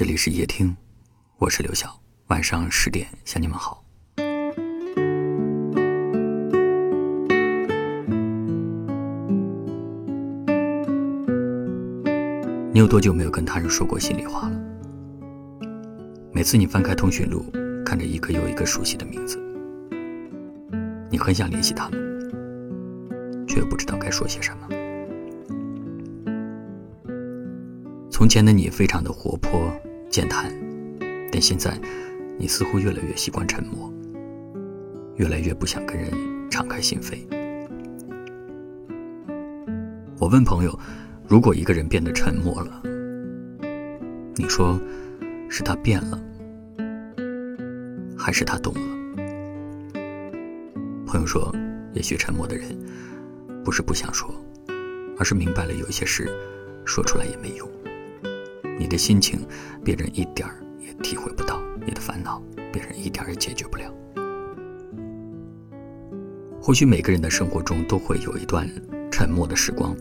这里是夜听，我是刘晓。晚上十点向你们好。你有多久没有跟他人说过心里话了？每次你翻开通讯录，看着一个又一个熟悉的名字，你很想联系他们，却不知道该说些什么。从前的你非常的活泼健谈，但现在你似乎越来越习惯沉默，越来越不想跟人敞开心扉。我问朋友，如果一个人变得沉默了，你说是他变了？还是他懂了。朋友说，也许沉默的人不是不想说，而是明白了有些事说出来也没用。你的心情，别人一点儿也体会不到；你的烦恼，别人一点儿也解决不了。或许每个人的生活中都会有一段沉默的时光，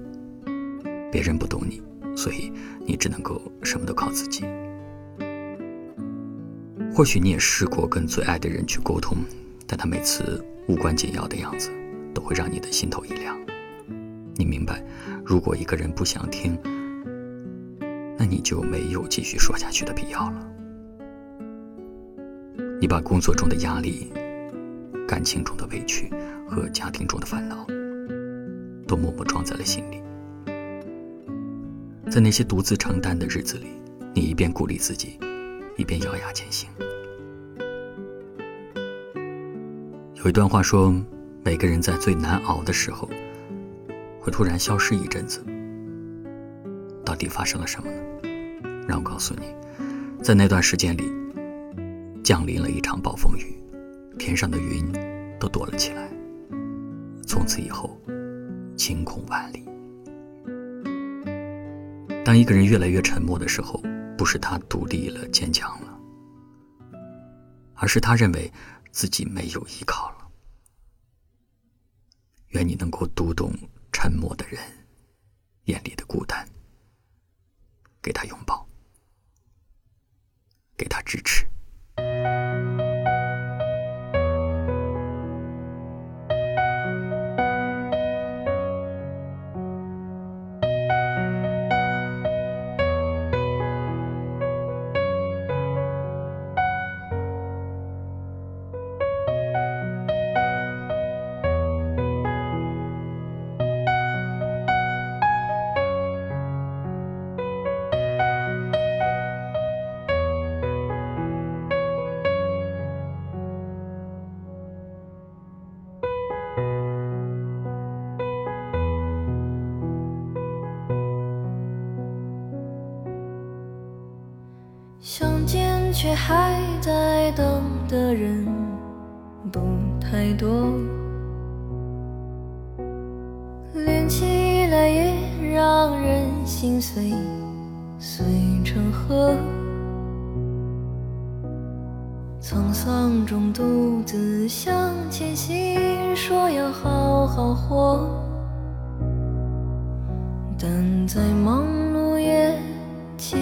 别人不懂你，所以你只能够什么都靠自己。或许你也试过跟最爱的人去沟通，但他每次无关紧要的样子，都会让你的心头一凉。你明白，如果一个人不想听，你就没有继续说下去的必要了。你把工作中的压力、感情中的委屈和家庭中的烦恼，都默默装在了心里。在那些独自承担的日子里，你一边鼓励自己。一边咬牙前行。有一段话说，每个人在最难熬的时候，会突然消失一阵子。到底发生了什么呢？让我告诉你，在那段时间里，降临了一场暴风雨，天上的云都躲了起来。从此以后，晴空万里。当一个人越来越沉默的时候。不是他独立了、坚强了，而是他认为自己没有依靠了。愿你能够读懂沉默的人眼里的孤单，给他拥抱，给他支持。想见却还在等的人不太多，连起来也让人心碎，碎成河。沧桑中独自向前行，说要好好活，但再忙碌也解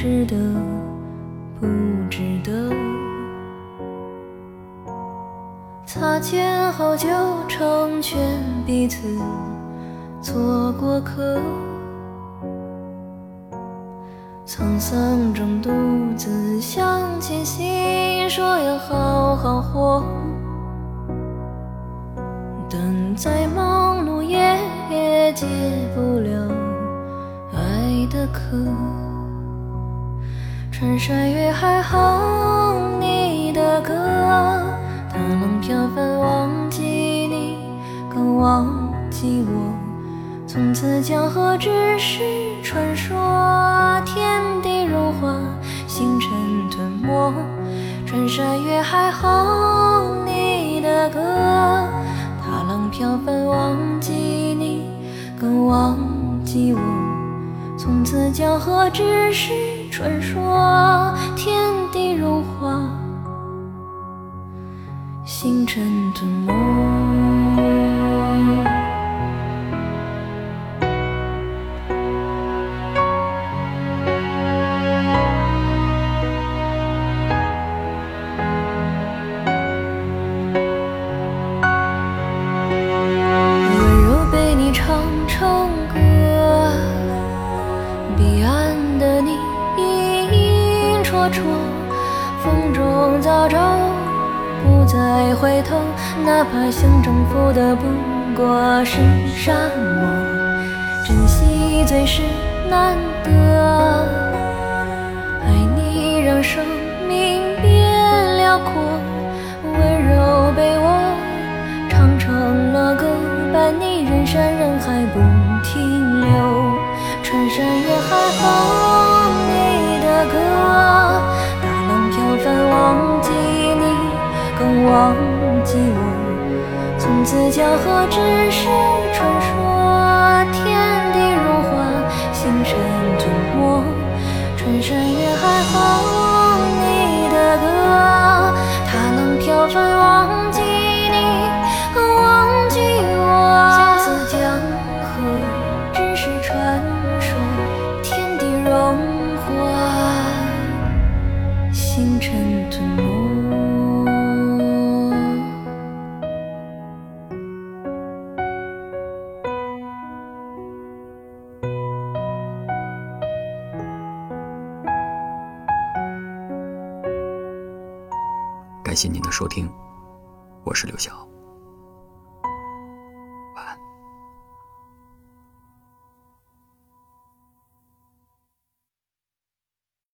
值得不值得，擦肩后就成全彼此做过客，沧桑中独自向前行，说要好好活。但再忙碌也解不了爱的渴，穿山越海哼你的歌，大浪飘翻忘记你，更忘记我。从此江河只是传说，天地融化，星辰吞没，穿山越海哼你的歌。踏浪飘翻，忘记你，更忘记我。从此江河只是传说，天地融化，星辰吞没。车戳，风中早朝，不再回头，哪怕想征服的不过是沙漠，珍惜最是难得。爱你让生命变辽阔，温柔被我唱成了歌，伴你人山人海不我，从此江河只是感谢您的收听，我是刘晓。